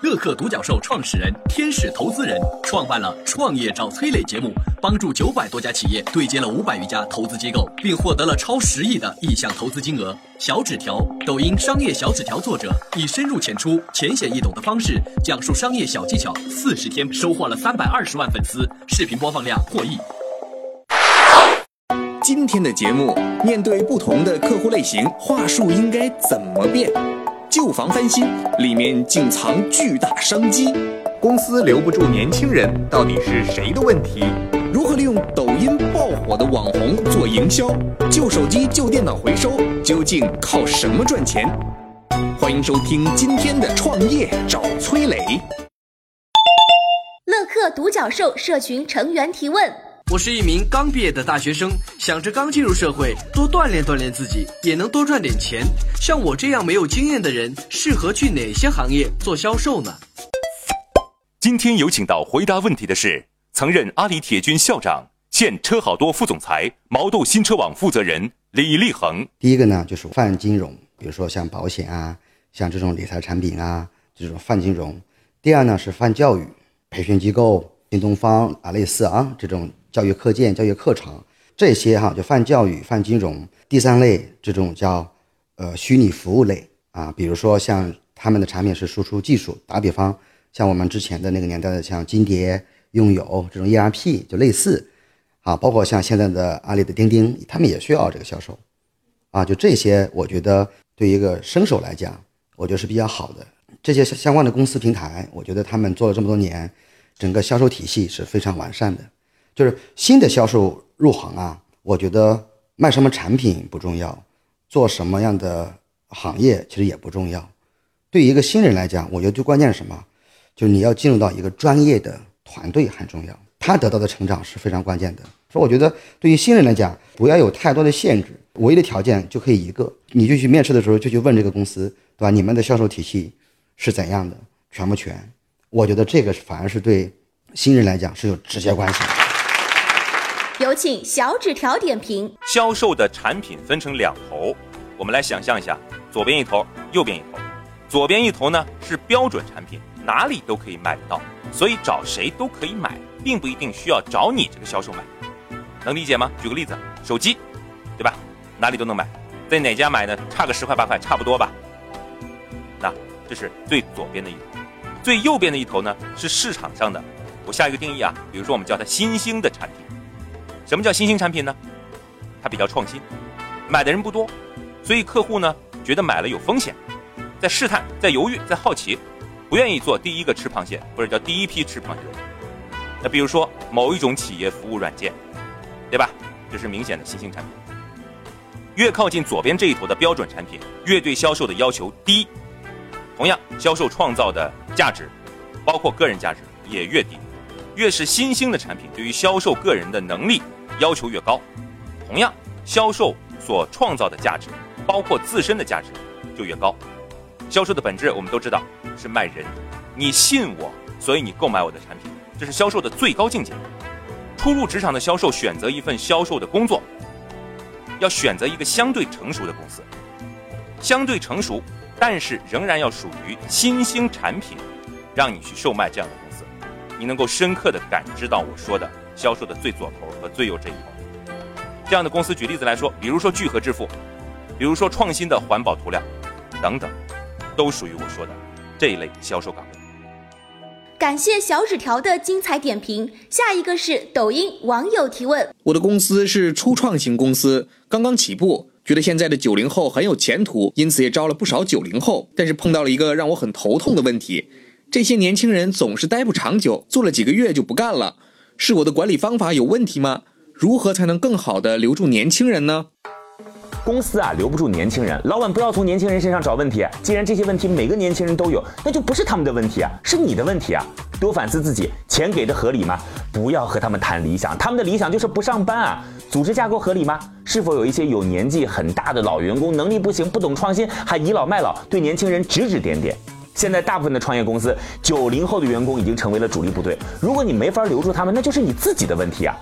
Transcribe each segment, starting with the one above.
乐客独角兽创始人、天使投资人，创办了《创业找崔磊》节目，帮助九百多家企业对接了五百余家投资机构，并获得了超十亿的意向投资金额。小纸条，抖音商业小纸条作者，以深入浅出、浅显易懂的方式讲述商业小技巧，四十天收获了三百二十万粉丝，视频播放量破亿。今天的节目，面对不同的客户类型，话术应该怎么变？旧房翻新里面竟藏巨大商机，公司留不住年轻人，到底是谁的问题？如何利用抖音爆火的网红做营销？旧手机、旧电脑回收究竟靠什么赚钱？欢迎收听今天的创业找崔磊。乐客独角兽社群成员提问。我是一名刚毕业的大学生，想着刚进入社会，多锻炼锻炼自己，也能多赚点钱。像我这样没有经验的人，适合去哪些行业做销售呢？今天有请到回答问题的是曾任阿里铁军校长、现车好多副总裁、毛豆新车网负责人李立恒。第一个呢，就是泛金融，比如说像保险啊，像这种理财产品啊，这种泛金融。第二呢是泛教育，培训机构，新东方啊，类似啊这种。教育课件、教育课程这些哈，就泛教育、泛金融。第三类这种叫呃虚拟服务类啊，比如说像他们的产品是输出技术，打比方像我们之前的那个年代的像金蝶、用友这种 ERP 就类似啊，包括像现在的阿里的钉钉，他们也需要这个销售啊。就这些，我觉得对一个生手来讲，我觉得是比较好的。这些相关的公司平台，我觉得他们做了这么多年，整个销售体系是非常完善的。就是新的销售入行啊，我觉得卖什么产品不重要，做什么样的行业其实也不重要。对于一个新人来讲，我觉得最关键是什么？就是你要进入到一个专业的团队很重要，他得到的成长是非常关键的。所以我觉得对于新人来讲，不要有太多的限制，唯一的条件就可以一个，你就去面试的时候就去问这个公司，对吧？你们的销售体系是怎样的，全不全？我觉得这个反而是对新人来讲是有直接关系的。有请小纸条点评。销售的产品分成两头，我们来想象一下，左边一头，右边一头。左边一头呢是标准产品，哪里都可以买得到，所以找谁都可以买，并不一定需要找你这个销售买。能理解吗？举个例子，手机，对吧？哪里都能买，在哪家买呢？差个十块八块，差不多吧。那这是最左边的一头，最右边的一头呢是市场上的。我下一个定义啊，比如说我们叫它新兴的产品。什么叫新兴产品呢？它比较创新，买的人不多，所以客户呢觉得买了有风险，在试探，在犹豫，在好奇，不愿意做第一个吃螃蟹或者叫第一批吃螃蟹的人。那比如说某一种企业服务软件，对吧？这是明显的新兴产品。越靠近左边这一头的标准产品，越对销售的要求低。同样，销售创造的价值，包括个人价值也越低。越是新兴的产品，对于销售个人的能力。要求越高，同样销售所创造的价值，包括自身的价值，就越高。销售的本质我们都知道是卖人，你信我，所以你购买我的产品，这是销售的最高境界。初入职场的销售选择一份销售的工作，要选择一个相对成熟的公司，相对成熟，但是仍然要属于新兴产品，让你去售卖这样的公司，你能够深刻的感知到我说的。销售的最左头和最右这一头，这样的公司，举例子来说，比如说聚合支付，比如说创新的环保涂料，等等，都属于我说的这一类销售岗位。感谢小纸条的精彩点评。下一个是抖音网友提问：我的公司是初创型公司，刚刚起步，觉得现在的九零后很有前途，因此也招了不少九零后，但是碰到了一个让我很头痛的问题，这些年轻人总是待不长久，做了几个月就不干了。是我的管理方法有问题吗？如何才能更好的留住年轻人呢？公司啊留不住年轻人，老板不要从年轻人身上找问题。既然这些问题每个年轻人都有，那就不是他们的问题啊，是你的问题啊！多反思自己，钱给的合理吗？不要和他们谈理想，他们的理想就是不上班啊。组织架构合理吗？是否有一些有年纪很大的老员工，能力不行，不懂创新，还倚老卖老，对年轻人指指点点？现在大部分的创业公司，九零后的员工已经成为了主力部队。如果你没法留住他们，那就是你自己的问题啊！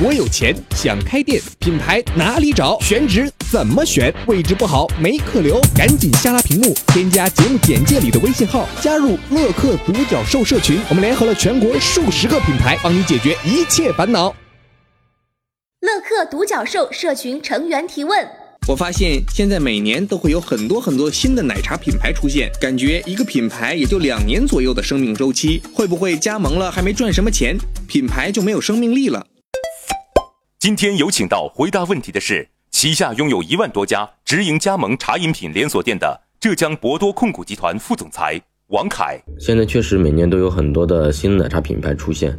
我有钱想开店，品牌哪里找？选址怎么选？位置不好没客流，赶紧下拉屏幕，添加节目简介里的微信号，加入乐客独角兽社群。我们联合了全国数十个品牌，帮你解决一切烦恼。乐客独角兽社群成员提问：我发现现在每年都会有很多很多新的奶茶品牌出现，感觉一个品牌也就两年左右的生命周期，会不会加盟了还没赚什么钱，品牌就没有生命力了？今天有请到回答问题的是旗下拥有一万多家直营加盟茶饮品连锁店的浙江博多控股集团副总裁王凯。现在确实每年都有很多的新奶茶品牌出现，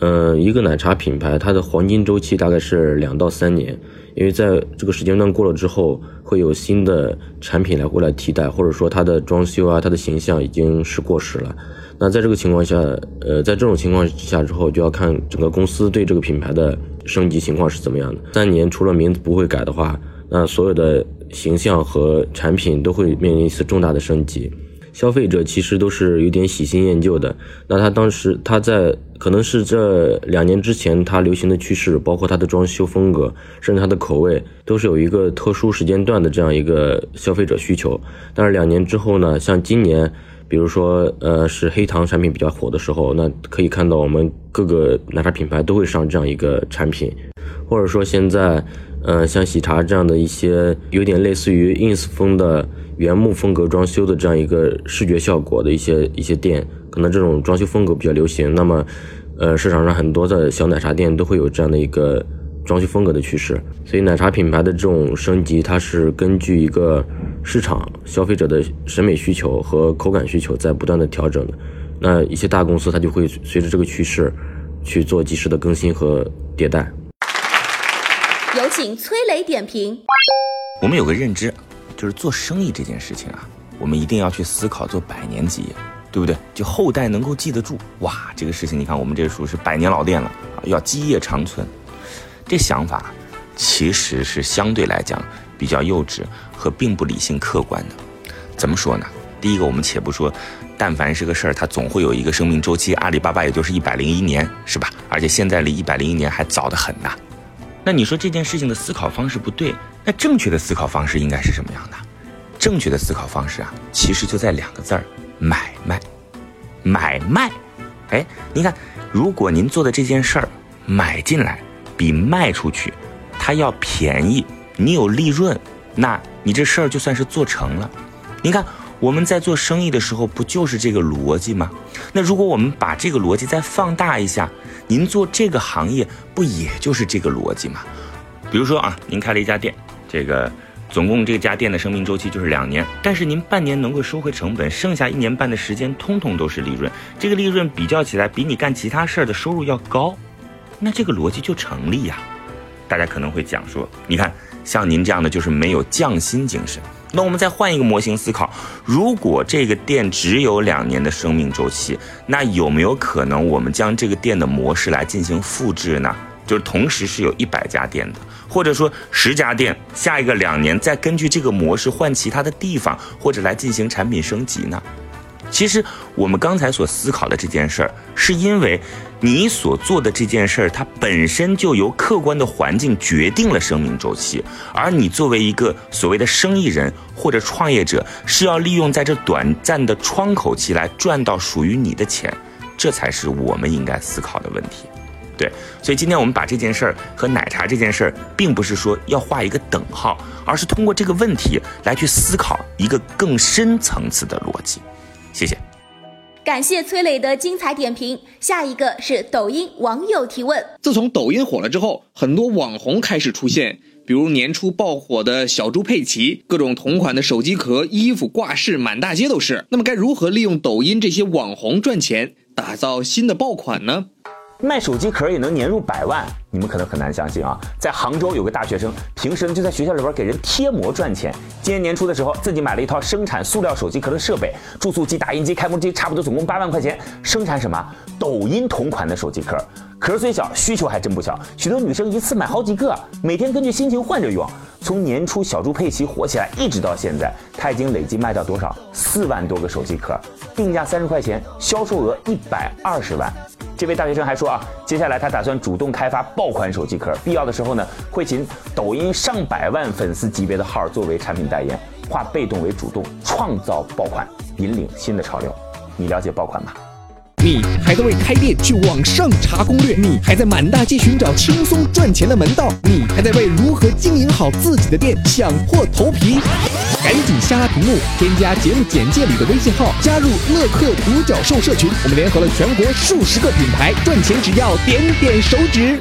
嗯，一个奶茶品牌它的黄金周期大概是两到三年，因为在这个时间段过了之后，会有新的产品来过来替代，或者说它的装修啊、它的形象已经是过时了。那在这个情况下，呃，在这种情况之下之后，就要看整个公司对这个品牌的升级情况是怎么样的。三年除了名字不会改的话，那所有的形象和产品都会面临一次重大的升级。消费者其实都是有点喜新厌旧的。那他当时他在可能是这两年之前，他流行的趋势，包括它的装修风格，甚至它的口味，都是有一个特殊时间段的这样一个消费者需求。但是两年之后呢，像今年。比如说，呃，是黑糖产品比较火的时候，那可以看到我们各个奶茶品牌都会上这样一个产品，或者说现在，呃，像喜茶这样的一些有点类似于 ins 风的原木风格装修的这样一个视觉效果的一些一些店，可能这种装修风格比较流行，那么，呃，市场上很多的小奶茶店都会有这样的一个。装修风格的趋势，所以奶茶品牌的这种升级，它是根据一个市场消费者的审美需求和口感需求在不断的调整的。那一些大公司它就会随着这个趋势去做及时的更新和迭代。请崔磊点评。我们有个认知，就是做生意这件事情啊，我们一定要去思考做百年基业，对不对？就后代能够记得住。哇，这个事情你看，我们这属于是百年老店了啊，要基业长存。这想法其实是相对来讲比较幼稚和并不理性客观的。怎么说呢？第一个，我们且不说，但凡是个事儿，它总会有一个生命周期。阿里巴巴也就是一百零一年，是吧？而且现在离一百零一年还早得很呐。那你说这件事情的思考方式不对，那正确的思考方式应该是什么样的？正确的思考方式啊，其实就在两个字儿：买卖。买卖。哎，你看，如果您做的这件事儿买进来。比卖出去，它要便宜，你有利润，那你这事儿就算是做成了。你看我们在做生意的时候，不就是这个逻辑吗？那如果我们把这个逻辑再放大一下，您做这个行业不也就是这个逻辑吗？比如说啊，您开了一家店，这个总共这家店的生命周期就是两年，但是您半年能够收回成本，剩下一年半的时间通通都是利润，这个利润比较起来，比你干其他事儿的收入要高。那这个逻辑就成立呀，大家可能会讲说，你看像您这样的就是没有匠心精神。那我们再换一个模型思考，如果这个店只有两年的生命周期，那有没有可能我们将这个店的模式来进行复制呢？就是同时是有一百家店的，或者说十家店，下一个两年再根据这个模式换其他的地方，或者来进行产品升级呢？其实我们刚才所思考的这件事儿，是因为你所做的这件事儿，它本身就由客观的环境决定了生命周期，而你作为一个所谓的生意人或者创业者，是要利用在这短暂的窗口期来赚到属于你的钱，这才是我们应该思考的问题。对，所以今天我们把这件事儿和奶茶这件事儿，并不是说要画一个等号，而是通过这个问题来去思考一个更深层次的逻辑。谢谢，感谢崔磊的精彩点评。下一个是抖音网友提问：自从抖音火了之后，很多网红开始出现，比如年初爆火的小猪佩奇，各种同款的手机壳、衣服挂饰满大街都是。那么该如何利用抖音这些网红赚钱，打造新的爆款呢？卖手机壳也能年入百万，你们可能很难相信啊！在杭州有个大学生，平时呢就在学校里边给人贴膜赚钱。今年年初的时候，自己买了一套生产塑料手机壳的设备，注塑机、打印机、开模机，差不多总共八万块钱。生产什么？抖音同款的手机壳，壳虽小，需求还真不小。许多女生一次买好几个，每天根据心情换着用。从年初小猪佩奇火起来，一直到现在，他已经累计卖掉多少？四万多个手机壳，定价三十块钱，销售额一百二十万。这位大学生还说啊，接下来他打算主动开发爆款手机壳，必要的时候呢，会请抖音上百万粉丝级别的号作为产品代言，化被动为主动，创造爆款，引领新的潮流。你了解爆款吗？你还在为开店去网上查攻略？你还在满大街寻找轻松赚钱的门道？你还在为如何经营好自己的店想破头皮？赶紧下拉屏幕，添加节目简介里的微信号，加入乐客独角兽社群。我们联合了全国数十个品牌，赚钱只要点点手指。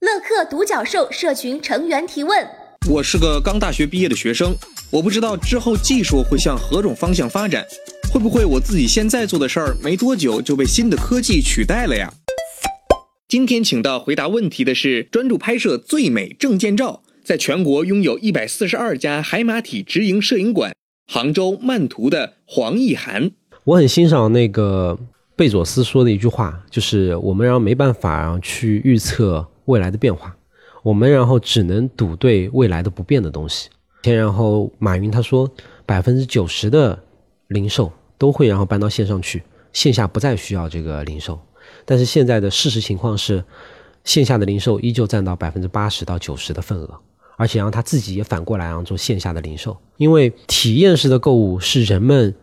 乐客独角兽社群成员提问：我是个刚大学毕业的学生，我不知道之后技术会向何种方向发展。会不会我自己现在做的事儿没多久就被新的科技取代了呀？今天请到回答问题的是专注拍摄最美证件照，在全国拥有一百四十二家海马体直营摄影馆，杭州曼图的黄奕涵。我很欣赏那个贝佐斯说的一句话，就是我们然后没办法去预测未来的变化，我们然后只能赌对未来的不变的东西。然后马云他说百分之九十的。零售都会然后搬到线上去，线下不再需要这个零售。但是现在的事实情况是，线下的零售依旧占到百分之八十到九十的份额，而且让他自己也反过来然后做线下的零售，因为体验式的购物是人们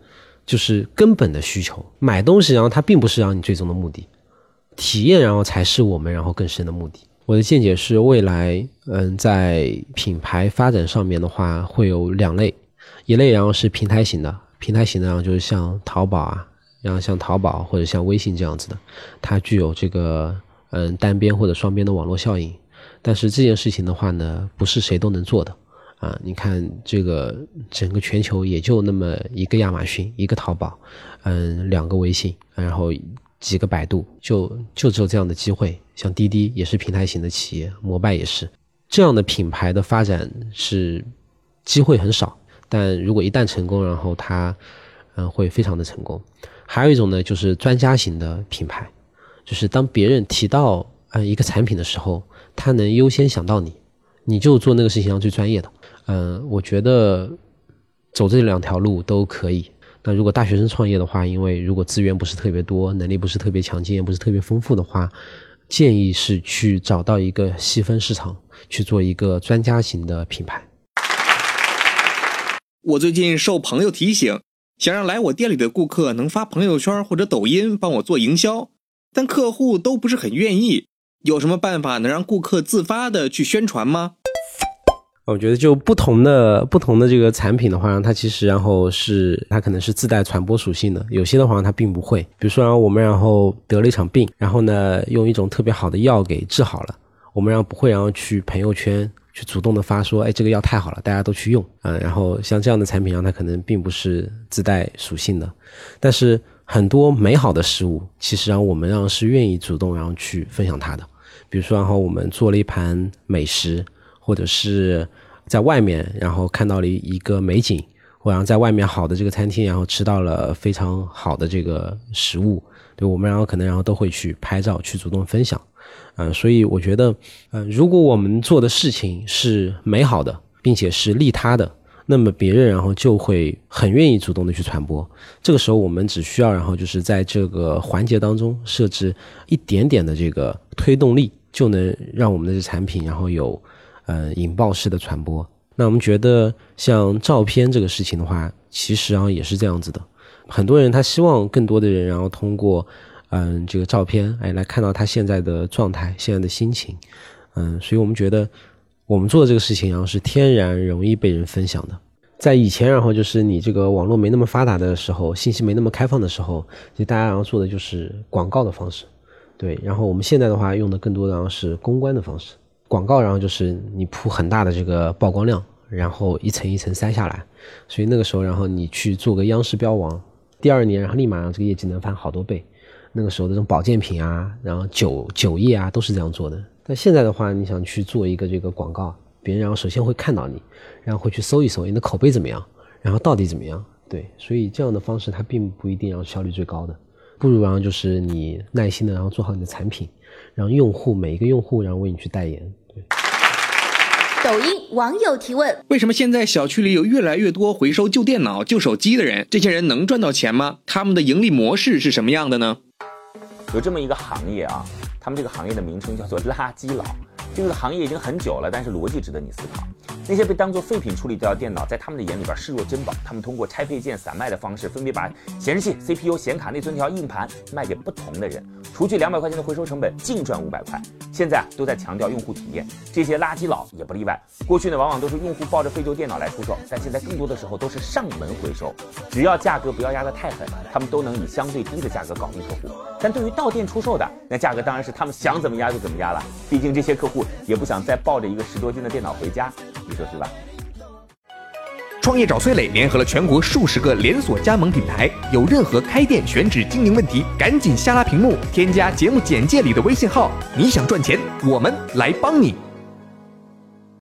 就是根本的需求。买东西然后它并不是让你最终的目的，体验然后才是我们然后更深的目的。我的见解是，未来嗯在品牌发展上面的话会有两类，一类然后是平台型的。平台型的，然后就是像淘宝啊，然后像淘宝或者像微信这样子的，它具有这个嗯单边或者双边的网络效应。但是这件事情的话呢，不是谁都能做的啊。你看这个整个全球也就那么一个亚马逊，一个淘宝，嗯，两个微信，然后几个百度，就就只有这样的机会。像滴滴也是平台型的企业，摩拜也是这样的品牌的发展是机会很少。但如果一旦成功，然后它，嗯，会非常的成功。还有一种呢，就是专家型的品牌，就是当别人提到呃一个产品的时候，他能优先想到你，你就做那个事情上最专业的。嗯，我觉得走这两条路都可以。那如果大学生创业的话，因为如果资源不是特别多，能力不是特别强，经验不是特别丰富的话，建议是去找到一个细分市场，去做一个专家型的品牌。我最近受朋友提醒，想让来我店里的顾客能发朋友圈或者抖音帮我做营销，但客户都不是很愿意。有什么办法能让顾客自发的去宣传吗？我觉得就不同的不同的这个产品的话，它其实然后是它可能是自带传播属性的，有些的话它并不会。比如说，然后我们然后得了一场病，然后呢用一种特别好的药给治好了，我们然后不会然后去朋友圈。去主动的发说，哎，这个药太好了，大家都去用啊。然后像这样的产品，让它可能并不是自带属性的，但是很多美好的事物，其实让我们让是愿意主动然后去分享它的。比如说，然后我们做了一盘美食，或者是在外面然后看到了一个美景，或者在外面好的这个餐厅，然后吃到了非常好的这个食物，对我们然后可能然后都会去拍照，去主动分享。嗯，所以我觉得，嗯，如果我们做的事情是美好的，并且是利他的，那么别人然后就会很愿意主动的去传播。这个时候，我们只需要然后就是在这个环节当中设置一点点的这个推动力，就能让我们的这产品然后有，呃，引爆式的传播。那我们觉得，像照片这个事情的话，其实啊也是这样子的，很多人他希望更多的人然后通过。嗯，这个照片，哎，来看到他现在的状态，现在的心情，嗯，所以我们觉得我们做的这个事情，然后是天然容易被人分享的。在以前，然后就是你这个网络没那么发达的时候，信息没那么开放的时候，就大家然后做的就是广告的方式，对。然后我们现在的话，用的更多的然后是公关的方式，广告，然后就是你铺很大的这个曝光量，然后一层一层塞下来，所以那个时候，然后你去做个央视标王，第二年，然后立马让这个业绩能翻好多倍。那个时候的这种保健品啊，然后酒酒业啊，都是这样做的。但现在的话，你想去做一个这个广告，别人然后首先会看到你，然后会去搜一搜你的口碑怎么样，然后到底怎么样。对，所以这样的方式它并不一定要效率最高的，不如然后就是你耐心的然后做好你的产品，让用户每一个用户然后为你去代言。对。抖音网友提问：为什么现在小区里有越来越多回收旧电脑、旧手机的人？这些人能赚到钱吗？他们的盈利模式是什么样的呢？有这么一个行业啊，他们这个行业的名称叫做垃圾佬。这个行业已经很久了，但是逻辑值得你思考。那些被当做废品处理掉的电脑，在他们的眼里边视若珍宝。他们通过拆配件、散卖的方式，分别把显示器、CPU、显卡、内存条、硬盘卖给不同的人，除去两百块钱的回收成本，净赚五百块。现在啊，都在强调用户体验，这些垃圾佬也不例外。过去呢，往往都是用户抱着废旧电脑来出售，但现在更多的时候都是上门回收，只要价格不要压得太狠，他们都能以相对低的价格搞定客户。但对于到店出售的，那价格当然是他们想怎么压就怎么压了。毕竟这些客户。也不想再抱着一个十多斤的电脑回家，你说是吧？创业找崔磊联合了全国数十个连锁加盟品牌，有任何开店选址经营问题，赶紧下拉屏幕，添加节目简介里的微信号。你想赚钱，我们来帮你。